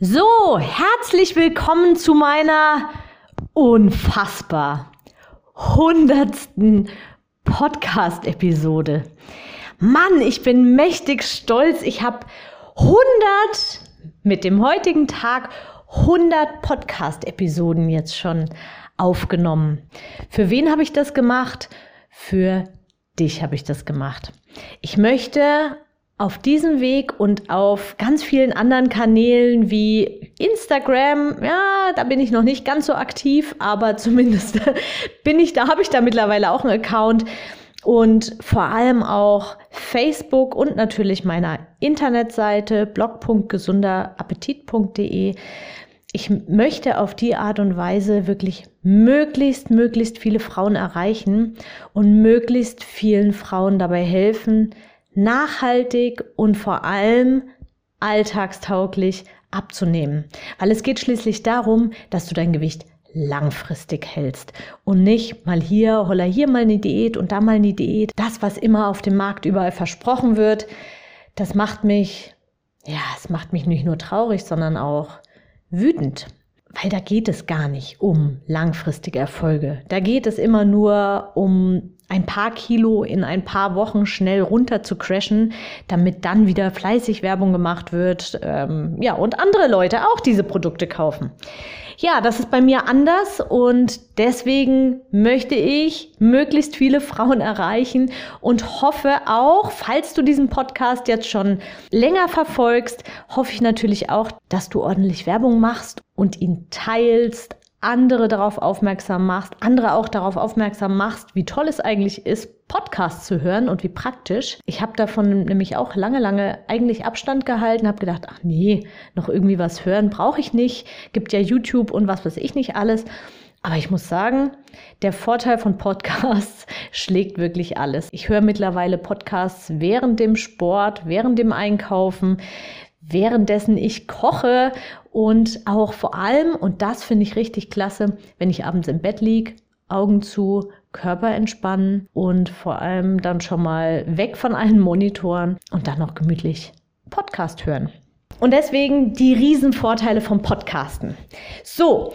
So, herzlich willkommen zu meiner unfassbar hundertsten Podcast-Episode. Mann, ich bin mächtig stolz. Ich habe 100 mit dem heutigen Tag 100 Podcast-Episoden jetzt schon aufgenommen. Für wen habe ich das gemacht? Für dich habe ich das gemacht. Ich möchte auf diesem Weg und auf ganz vielen anderen Kanälen wie Instagram, ja, da bin ich noch nicht ganz so aktiv, aber zumindest bin ich da, habe ich da mittlerweile auch einen Account und vor allem auch Facebook und natürlich meiner Internetseite blog.gesunderappetit.de. Ich möchte auf die Art und Weise wirklich möglichst, möglichst viele Frauen erreichen und möglichst vielen Frauen dabei helfen, nachhaltig und vor allem alltagstauglich abzunehmen. Weil es geht schließlich darum, dass du dein Gewicht langfristig hältst und nicht mal hier, holla hier mal eine Diät und da mal eine Diät. Das, was immer auf dem Markt überall versprochen wird, das macht mich, ja, es macht mich nicht nur traurig, sondern auch wütend. Weil da geht es gar nicht um langfristige Erfolge. Da geht es immer nur um ein paar Kilo in ein paar Wochen schnell runter zu crashen, damit dann wieder fleißig Werbung gemacht wird, ähm, ja, und andere Leute auch diese Produkte kaufen. Ja, das ist bei mir anders und deswegen möchte ich möglichst viele Frauen erreichen und hoffe auch, falls du diesen Podcast jetzt schon länger verfolgst, hoffe ich natürlich auch, dass du ordentlich Werbung machst und ihn teilst, andere darauf aufmerksam machst, andere auch darauf aufmerksam machst, wie toll es eigentlich ist, Podcasts zu hören und wie praktisch. Ich habe davon nämlich auch lange, lange eigentlich Abstand gehalten, habe gedacht, ach nee, noch irgendwie was hören brauche ich nicht. Gibt ja YouTube und was weiß ich nicht alles. Aber ich muss sagen, der Vorteil von Podcasts schlägt wirklich alles. Ich höre mittlerweile Podcasts während dem Sport, während dem Einkaufen, währenddessen ich koche und auch vor allem, und das finde ich richtig klasse, wenn ich abends im Bett liege, Augen zu, Körper entspannen und vor allem dann schon mal weg von allen Monitoren und dann noch gemütlich Podcast hören. Und deswegen die Riesenvorteile vom Podcasten. So,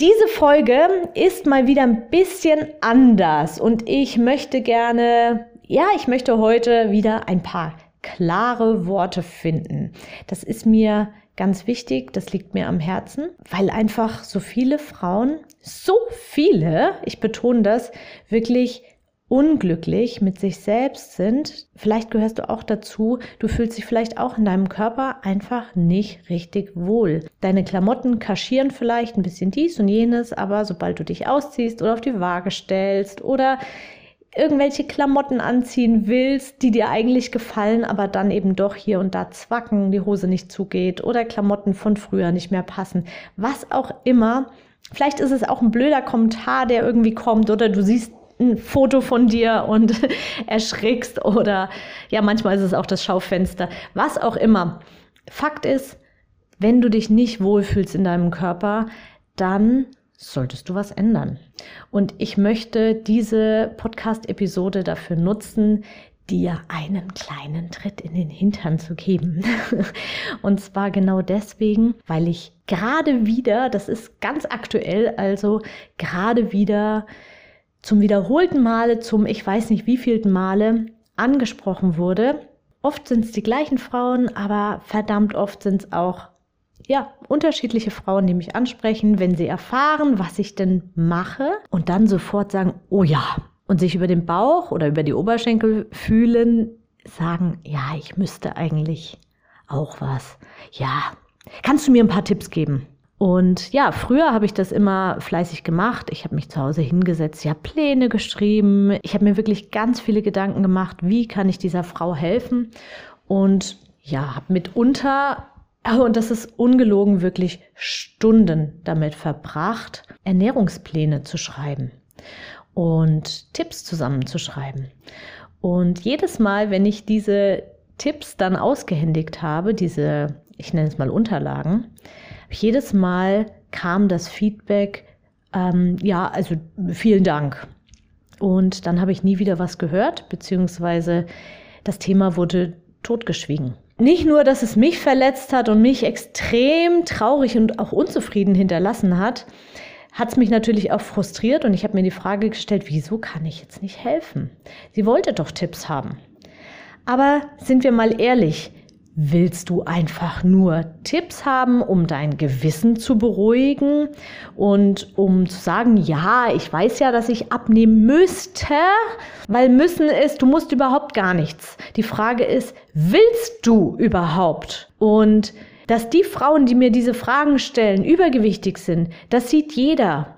diese Folge ist mal wieder ein bisschen anders und ich möchte gerne, ja, ich möchte heute wieder ein paar klare Worte finden. Das ist mir ganz wichtig, das liegt mir am Herzen, weil einfach so viele Frauen, so viele, ich betone das, wirklich unglücklich mit sich selbst sind. Vielleicht gehörst du auch dazu, du fühlst dich vielleicht auch in deinem Körper einfach nicht richtig wohl. Deine Klamotten kaschieren vielleicht ein bisschen dies und jenes, aber sobald du dich ausziehst oder auf die Waage stellst oder irgendwelche Klamotten anziehen willst, die dir eigentlich gefallen, aber dann eben doch hier und da zwacken, die Hose nicht zugeht oder Klamotten von früher nicht mehr passen, was auch immer. Vielleicht ist es auch ein blöder Kommentar, der irgendwie kommt oder du siehst ein Foto von dir und erschrickst oder ja, manchmal ist es auch das Schaufenster, was auch immer. Fakt ist, wenn du dich nicht wohlfühlst in deinem Körper, dann solltest du was ändern. Und ich möchte diese Podcast-Episode dafür nutzen, dir einen kleinen Tritt in den Hintern zu geben. Und zwar genau deswegen, weil ich gerade wieder, das ist ganz aktuell, also gerade wieder zum wiederholten Male, zum ich weiß nicht wievielten Male angesprochen wurde. Oft sind es die gleichen Frauen, aber verdammt oft sind es auch ja, unterschiedliche Frauen, die mich ansprechen, wenn sie erfahren, was ich denn mache und dann sofort sagen, oh ja, und sich über den Bauch oder über die Oberschenkel fühlen, sagen, ja, ich müsste eigentlich auch was. Ja, kannst du mir ein paar Tipps geben? Und ja, früher habe ich das immer fleißig gemacht. Ich habe mich zu Hause hingesetzt, habe Pläne geschrieben. Ich habe mir wirklich ganz viele Gedanken gemacht, wie kann ich dieser Frau helfen? Und ja, habe mitunter Und das ist ungelogen wirklich Stunden damit verbracht, Ernährungspläne zu schreiben und Tipps zusammenzuschreiben. Und jedes Mal, wenn ich diese Tipps dann ausgehändigt habe, diese, ich nenne es mal Unterlagen, jedes Mal kam das Feedback, ähm, ja, also vielen Dank. Und dann habe ich nie wieder was gehört, beziehungsweise das Thema wurde totgeschwiegen. Nicht nur, dass es mich verletzt hat und mich extrem traurig und auch unzufrieden hinterlassen hat, hat es mich natürlich auch frustriert und ich habe mir die Frage gestellt, wieso kann ich jetzt nicht helfen? Sie wollte doch Tipps haben. Aber sind wir mal ehrlich, Willst du einfach nur Tipps haben, um dein Gewissen zu beruhigen und um zu sagen, ja, ich weiß ja, dass ich abnehmen müsste, weil müssen ist, du musst überhaupt gar nichts. Die Frage ist, willst du überhaupt? Und dass die Frauen, die mir diese Fragen stellen, übergewichtig sind, das sieht jeder.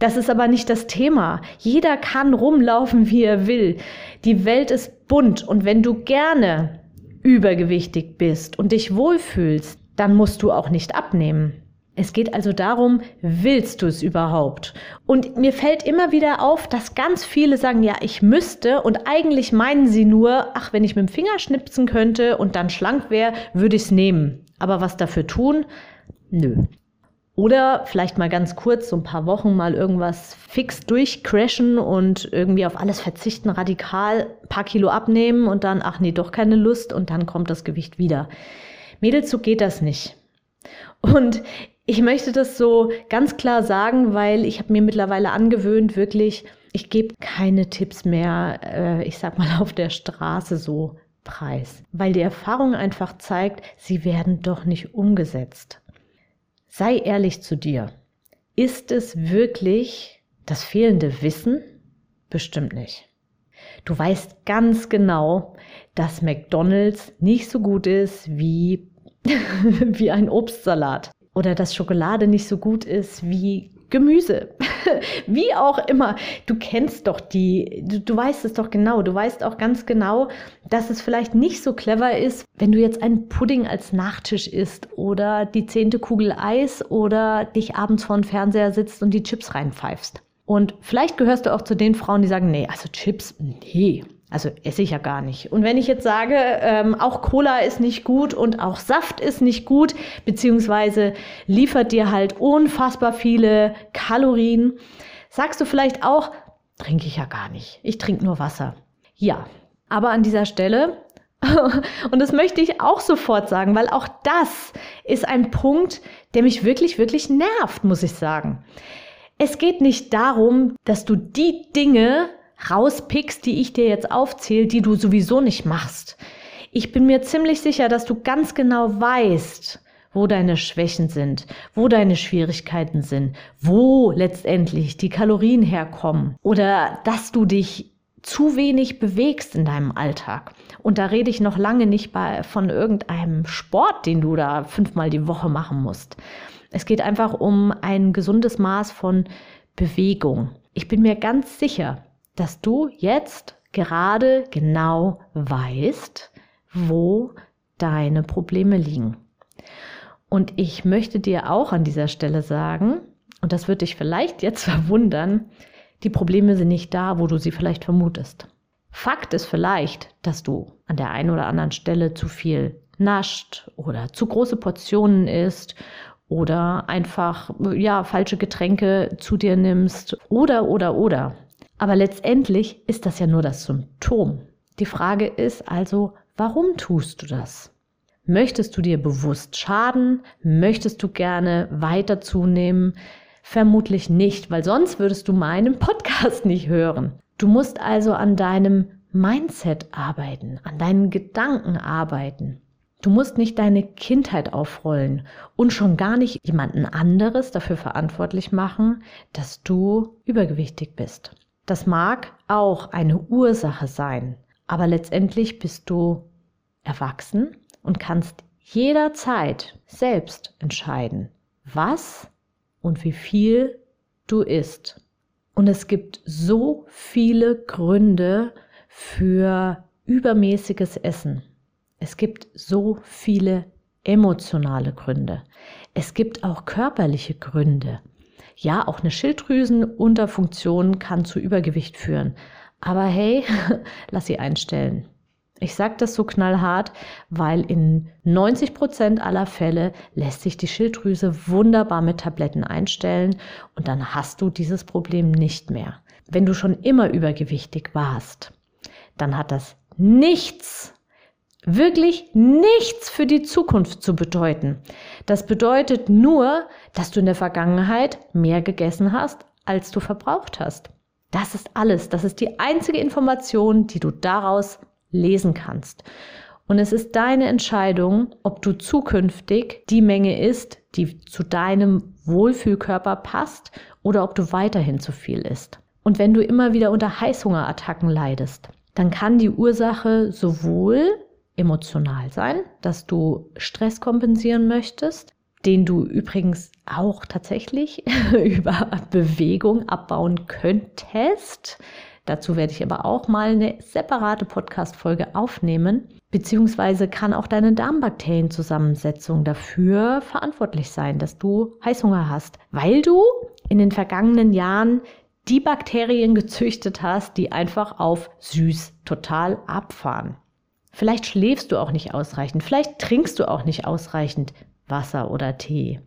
Das ist aber nicht das Thema. Jeder kann rumlaufen, wie er will. Die Welt ist bunt und wenn du gerne übergewichtig bist und dich wohlfühlst, dann musst du auch nicht abnehmen. Es geht also darum, willst du es überhaupt? Und mir fällt immer wieder auf, dass ganz viele sagen, ja, ich müsste und eigentlich meinen sie nur, ach, wenn ich mit dem Finger schnipsen könnte und dann schlank wäre, würde ich es nehmen. Aber was dafür tun? Nö. Oder vielleicht mal ganz kurz, so ein paar Wochen mal irgendwas fix durchcrashen und irgendwie auf alles verzichten, radikal ein paar Kilo abnehmen und dann, ach nee, doch keine Lust und dann kommt das Gewicht wieder. Mädels, so geht das nicht. Und ich möchte das so ganz klar sagen, weil ich habe mir mittlerweile angewöhnt, wirklich, ich gebe keine Tipps mehr, äh, ich sag mal, auf der Straße so preis. Weil die Erfahrung einfach zeigt, sie werden doch nicht umgesetzt. Sei ehrlich zu dir. Ist es wirklich das fehlende Wissen? Bestimmt nicht. Du weißt ganz genau, dass McDonald's nicht so gut ist wie, wie ein Obstsalat oder dass Schokolade nicht so gut ist wie Gemüse. Wie auch immer. Du kennst doch die, du, du, weißt es doch genau. Du weißt auch ganz genau, dass es vielleicht nicht so clever ist, wenn du jetzt einen Pudding als Nachtisch isst oder die zehnte Kugel Eis oder dich abends vor dem Fernseher sitzt und die Chips reinpfeifst. Und vielleicht gehörst du auch zu den Frauen, die sagen, nee, also Chips, nee, also esse ich ja gar nicht. Und wenn ich jetzt sage, ähm, auch Cola ist nicht gut und auch Saft ist nicht gut, beziehungsweise liefert dir halt unfassbar viele Kalorien, sagst du vielleicht auch, trinke ich ja gar nicht. Ich trinke nur Wasser. Ja, aber an dieser Stelle, und das möchte ich auch sofort sagen, weil auch das ist ein Punkt, der mich wirklich, wirklich nervt, muss ich sagen. Es geht nicht darum, dass du die Dinge rauspickst, die ich dir jetzt aufzähle, die du sowieso nicht machst. Ich bin mir ziemlich sicher, dass du ganz genau weißt, wo deine Schwächen sind, wo deine Schwierigkeiten sind, wo letztendlich die Kalorien herkommen oder dass du dich zu wenig bewegst in deinem Alltag. Und da rede ich noch lange nicht bei, von irgendeinem Sport, den du da fünfmal die Woche machen musst. Es geht einfach um ein gesundes Maß von Bewegung. Ich bin mir ganz sicher, dass du jetzt gerade genau weißt, wo deine Probleme liegen. Und ich möchte dir auch an dieser Stelle sagen, und das wird dich vielleicht jetzt verwundern, die Probleme sind nicht da, wo du sie vielleicht vermutest. Fakt ist vielleicht, dass du an der einen oder anderen Stelle zu viel nascht oder zu große Portionen isst oder einfach ja falsche Getränke zu dir nimmst oder oder oder. Aber letztendlich ist das ja nur das Symptom. Die Frage ist also, warum tust du das? Möchtest du dir bewusst schaden? Möchtest du gerne weiter zunehmen? Vermutlich nicht, weil sonst würdest du meinen Podcast nicht hören. Du musst also an deinem Mindset arbeiten, an deinen Gedanken arbeiten. Du musst nicht deine Kindheit aufrollen und schon gar nicht jemanden anderes dafür verantwortlich machen, dass du übergewichtig bist. Das mag auch eine Ursache sein, aber letztendlich bist du erwachsen und kannst jederzeit selbst entscheiden, was und wie viel du isst. Und es gibt so viele Gründe für übermäßiges Essen. Es gibt so viele emotionale Gründe. Es gibt auch körperliche Gründe. Ja, auch eine Schilddrüsenunterfunktion kann zu Übergewicht führen. Aber hey, lass sie einstellen. Ich sage das so knallhart, weil in 90 Prozent aller Fälle lässt sich die Schilddrüse wunderbar mit Tabletten einstellen und dann hast du dieses Problem nicht mehr. Wenn du schon immer übergewichtig warst, dann hat das nichts, wirklich nichts für die Zukunft zu bedeuten. Das bedeutet nur, dass du in der Vergangenheit mehr gegessen hast, als du verbraucht hast. Das ist alles. Das ist die einzige Information, die du daraus lesen kannst. Und es ist deine Entscheidung, ob du zukünftig die Menge isst, die zu deinem Wohlfühlkörper passt oder ob du weiterhin zu viel isst. Und wenn du immer wieder unter Heißhungerattacken leidest, dann kann die Ursache sowohl emotional sein, dass du Stress kompensieren möchtest, den du übrigens auch tatsächlich über Bewegung abbauen könntest. Dazu werde ich aber auch mal eine separate Podcast-Folge aufnehmen. Beziehungsweise kann auch deine Darmbakterienzusammensetzung dafür verantwortlich sein, dass du Heißhunger hast, weil du in den vergangenen Jahren die Bakterien gezüchtet hast, die einfach auf süß total abfahren. Vielleicht schläfst du auch nicht ausreichend, vielleicht trinkst du auch nicht ausreichend Wasser oder Tee.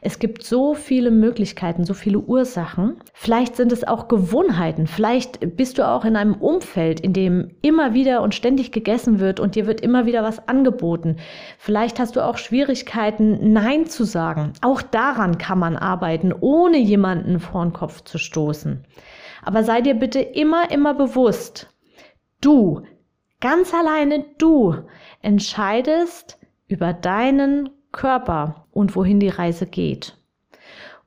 Es gibt so viele Möglichkeiten, so viele Ursachen. Vielleicht sind es auch Gewohnheiten. Vielleicht bist du auch in einem Umfeld, in dem immer wieder und ständig gegessen wird und dir wird immer wieder was angeboten. Vielleicht hast du auch Schwierigkeiten, Nein zu sagen. Auch daran kann man arbeiten, ohne jemanden vor den Kopf zu stoßen. Aber sei dir bitte immer, immer bewusst, du, ganz alleine du, entscheidest über deinen Körper und wohin die Reise geht.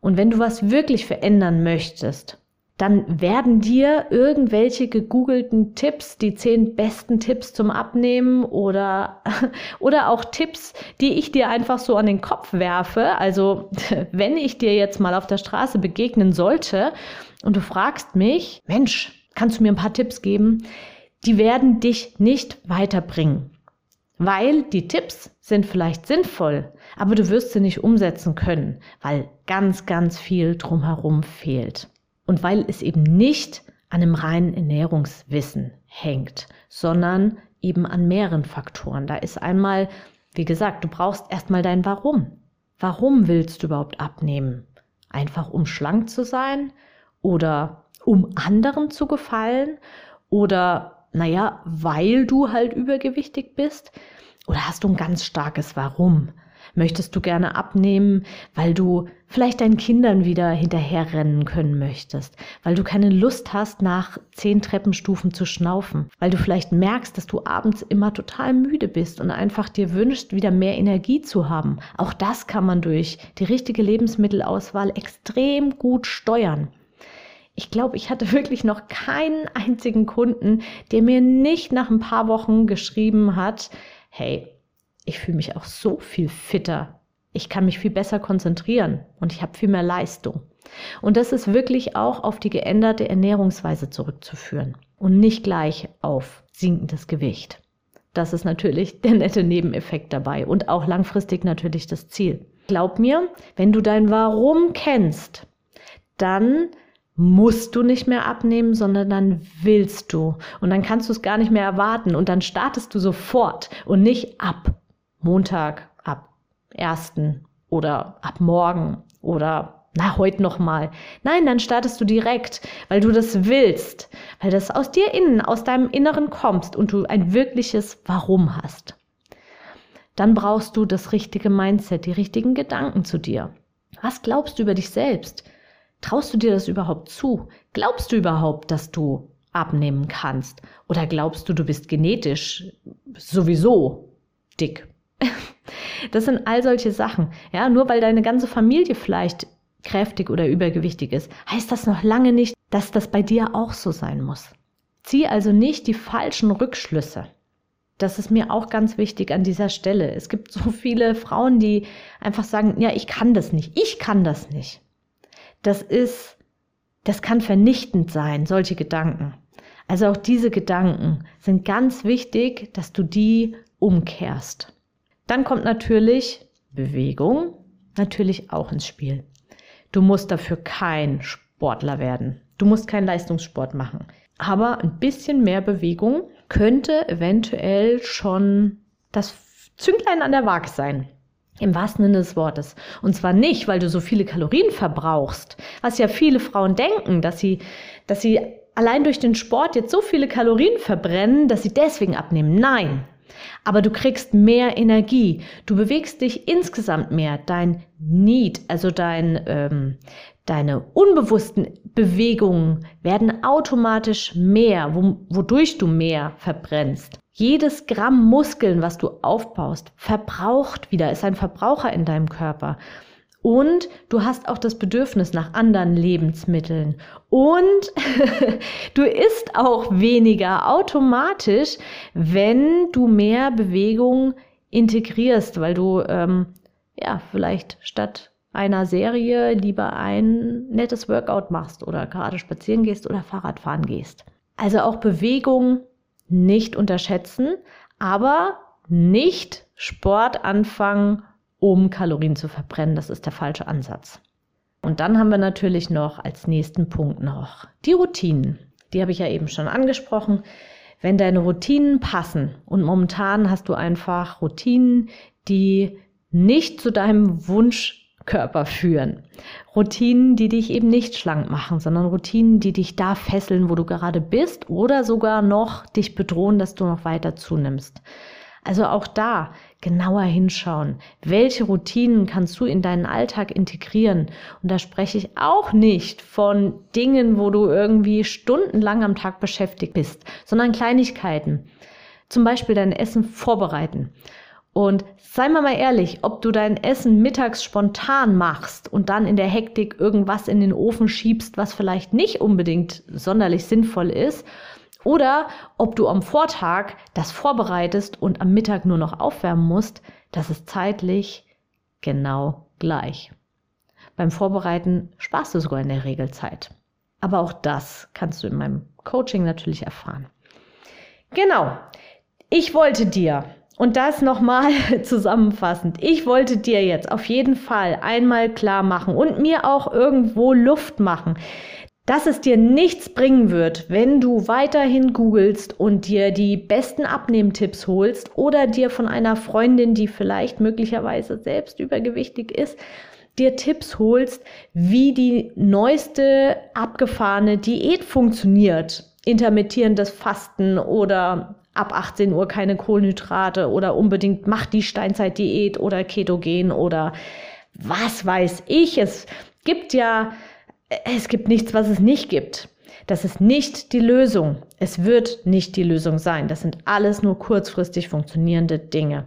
Und wenn du was wirklich verändern möchtest, dann werden dir irgendwelche gegoogelten Tipps, die zehn besten Tipps zum Abnehmen oder, oder auch Tipps, die ich dir einfach so an den Kopf werfe. Also wenn ich dir jetzt mal auf der Straße begegnen sollte und du fragst mich, Mensch, kannst du mir ein paar Tipps geben? Die werden dich nicht weiterbringen. Weil die Tipps sind vielleicht sinnvoll, aber du wirst sie nicht umsetzen können, weil ganz, ganz viel drumherum fehlt. Und weil es eben nicht an einem reinen Ernährungswissen hängt, sondern eben an mehreren Faktoren. Da ist einmal, wie gesagt, du brauchst erstmal dein Warum. Warum willst du überhaupt abnehmen? Einfach um schlank zu sein oder um anderen zu gefallen oder naja, weil du halt übergewichtig bist? Oder hast du ein ganz starkes Warum? Möchtest du gerne abnehmen, weil du vielleicht deinen Kindern wieder hinterherrennen können möchtest, weil du keine Lust hast, nach zehn Treppenstufen zu schnaufen, weil du vielleicht merkst, dass du abends immer total müde bist und einfach dir wünschst, wieder mehr Energie zu haben. Auch das kann man durch die richtige Lebensmittelauswahl extrem gut steuern. Ich glaube, ich hatte wirklich noch keinen einzigen Kunden, der mir nicht nach ein paar Wochen geschrieben hat, hey, ich fühle mich auch so viel fitter. Ich kann mich viel besser konzentrieren und ich habe viel mehr Leistung. Und das ist wirklich auch auf die geänderte Ernährungsweise zurückzuführen und nicht gleich auf sinkendes Gewicht. Das ist natürlich der nette Nebeneffekt dabei und auch langfristig natürlich das Ziel. Glaub mir, wenn du dein Warum kennst, dann musst du nicht mehr abnehmen, sondern dann willst du. Und dann kannst du es gar nicht mehr erwarten und dann startest du sofort und nicht ab Montag, ab 1. oder ab morgen oder na, heute noch mal. Nein, dann startest du direkt, weil du das willst, weil das aus dir innen, aus deinem Inneren kommst und du ein wirkliches Warum hast. Dann brauchst du das richtige Mindset, die richtigen Gedanken zu dir. Was glaubst du über dich selbst? Traust du dir das überhaupt zu? Glaubst du überhaupt, dass du abnehmen kannst? Oder glaubst du, du bist genetisch sowieso dick? Das sind all solche Sachen. Ja, nur weil deine ganze Familie vielleicht kräftig oder übergewichtig ist, heißt das noch lange nicht, dass das bei dir auch so sein muss. Zieh also nicht die falschen Rückschlüsse. Das ist mir auch ganz wichtig an dieser Stelle. Es gibt so viele Frauen, die einfach sagen, ja, ich kann das nicht. Ich kann das nicht das ist, das kann vernichtend sein, solche Gedanken. Also auch diese Gedanken sind ganz wichtig, dass du die umkehrst. Dann kommt natürlich Bewegung natürlich auch ins Spiel. Du musst dafür kein Sportler werden. Du musst keinen Leistungssport machen. Aber ein bisschen mehr Bewegung könnte eventuell schon das Zünglein an der Waage sein. Im wahrsten Sinne des Wortes. Und zwar nicht, weil du so viele Kalorien verbrauchst, was ja viele Frauen denken, dass sie, dass sie allein durch den Sport jetzt so viele Kalorien verbrennen, dass sie deswegen abnehmen. Nein. Aber du kriegst mehr Energie. Du bewegst dich insgesamt mehr. Dein Need, also dein, ähm, deine unbewussten Bewegungen werden automatisch mehr, wodurch du mehr verbrennst. Jedes Gramm Muskeln, was du aufbaust, verbraucht wieder, ist ein Verbraucher in deinem Körper. Und du hast auch das Bedürfnis nach anderen Lebensmitteln. Und du isst auch weniger automatisch, wenn du mehr Bewegung integrierst, weil du ähm, ja vielleicht statt einer Serie lieber ein nettes Workout machst oder gerade spazieren gehst oder Fahrradfahren gehst. Also auch Bewegung nicht unterschätzen, aber nicht Sport anfangen um Kalorien zu verbrennen. Das ist der falsche Ansatz. Und dann haben wir natürlich noch als nächsten Punkt noch die Routinen. Die habe ich ja eben schon angesprochen. Wenn deine Routinen passen und momentan hast du einfach Routinen, die nicht zu deinem Wunschkörper führen. Routinen, die dich eben nicht schlank machen, sondern Routinen, die dich da fesseln, wo du gerade bist oder sogar noch dich bedrohen, dass du noch weiter zunimmst. Also auch da genauer hinschauen. Welche Routinen kannst du in deinen Alltag integrieren? Und da spreche ich auch nicht von Dingen, wo du irgendwie stundenlang am Tag beschäftigt bist, sondern Kleinigkeiten. Zum Beispiel dein Essen vorbereiten. Und sei mal mal ehrlich, ob du dein Essen mittags spontan machst und dann in der Hektik irgendwas in den Ofen schiebst, was vielleicht nicht unbedingt sonderlich sinnvoll ist, oder ob du am Vortag das vorbereitest und am Mittag nur noch aufwärmen musst, das ist zeitlich genau gleich. Beim Vorbereiten sparst du sogar in der Regel Zeit. Aber auch das kannst du in meinem Coaching natürlich erfahren. Genau. Ich wollte dir, und das nochmal zusammenfassend, ich wollte dir jetzt auf jeden Fall einmal klar machen und mir auch irgendwo Luft machen, dass es dir nichts bringen wird, wenn du weiterhin googelst und dir die besten Abnehmtipps holst oder dir von einer Freundin, die vielleicht möglicherweise selbst übergewichtig ist, dir Tipps holst, wie die neueste abgefahrene Diät funktioniert. Intermittierendes Fasten oder ab 18 Uhr keine Kohlenhydrate oder unbedingt mach die Steinzeitdiät oder Ketogen oder was weiß ich. Es gibt ja es gibt nichts, was es nicht gibt. Das ist nicht die Lösung. Es wird nicht die Lösung sein. Das sind alles nur kurzfristig funktionierende Dinge.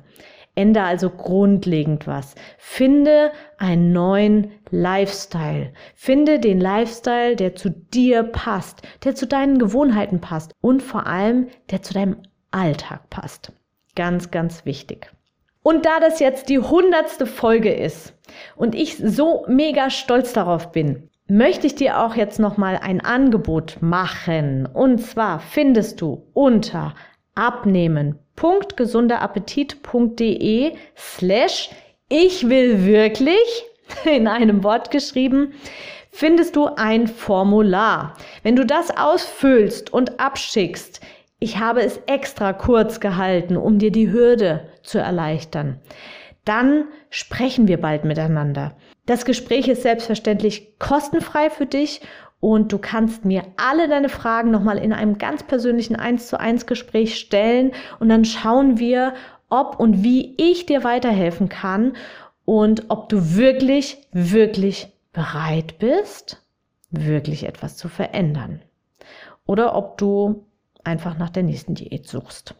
Ändere also grundlegend was. Finde einen neuen Lifestyle. Finde den Lifestyle, der zu dir passt, der zu deinen Gewohnheiten passt und vor allem, der zu deinem Alltag passt. Ganz, ganz wichtig. Und da das jetzt die hundertste Folge ist und ich so mega stolz darauf bin, möchte ich dir auch jetzt noch mal ein Angebot machen. Und zwar findest du unter abnehmen.gesunderappetit.de slash ich will wirklich in einem Wort geschrieben, findest du ein Formular. Wenn du das ausfüllst und abschickst, ich habe es extra kurz gehalten, um dir die Hürde zu erleichtern, dann sprechen wir bald miteinander. Das Gespräch ist selbstverständlich kostenfrei für dich und du kannst mir alle deine Fragen nochmal in einem ganz persönlichen 1 zu 1 Gespräch stellen und dann schauen wir, ob und wie ich dir weiterhelfen kann und ob du wirklich, wirklich bereit bist, wirklich etwas zu verändern. Oder ob du einfach nach der nächsten Diät suchst.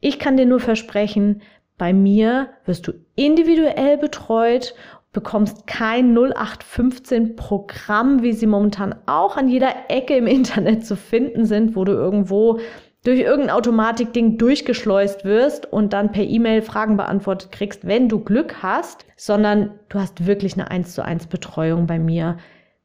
Ich kann dir nur versprechen, bei mir wirst du individuell betreut bekommst kein 0815 Programm, wie sie momentan auch an jeder Ecke im Internet zu finden sind, wo du irgendwo durch irgendein Automatikding durchgeschleust wirst und dann per E-Mail Fragen beantwortet kriegst, wenn du Glück hast, sondern du hast wirklich eine 1 zu 1 Betreuung bei mir.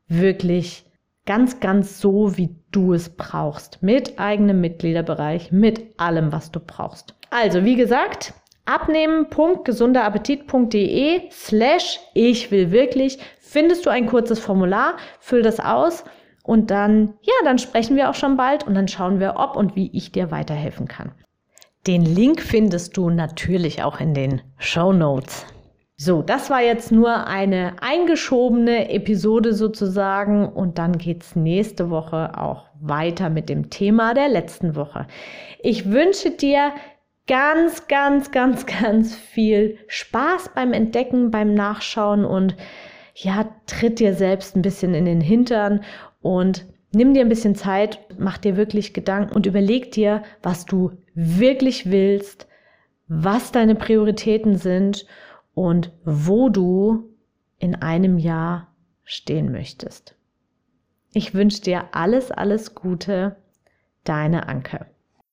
Wirklich ganz, ganz so, wie du es brauchst. Mit eigenem Mitgliederbereich, mit allem, was du brauchst. Also, wie gesagt, abnehmen.gesunderappetit.de slash ich will wirklich findest du ein kurzes Formular, füll das aus und dann, ja, dann sprechen wir auch schon bald und dann schauen wir, ob und wie ich dir weiterhelfen kann. Den Link findest du natürlich auch in den Show Notes. So, das war jetzt nur eine eingeschobene Episode sozusagen und dann geht's nächste Woche auch weiter mit dem Thema der letzten Woche. Ich wünsche dir ganz, ganz, ganz, ganz viel Spaß beim Entdecken, beim Nachschauen und ja, tritt dir selbst ein bisschen in den Hintern und nimm dir ein bisschen Zeit, mach dir wirklich Gedanken und überleg dir, was du wirklich willst, was deine Prioritäten sind und wo du in einem Jahr stehen möchtest. Ich wünsche dir alles, alles Gute, deine Anke.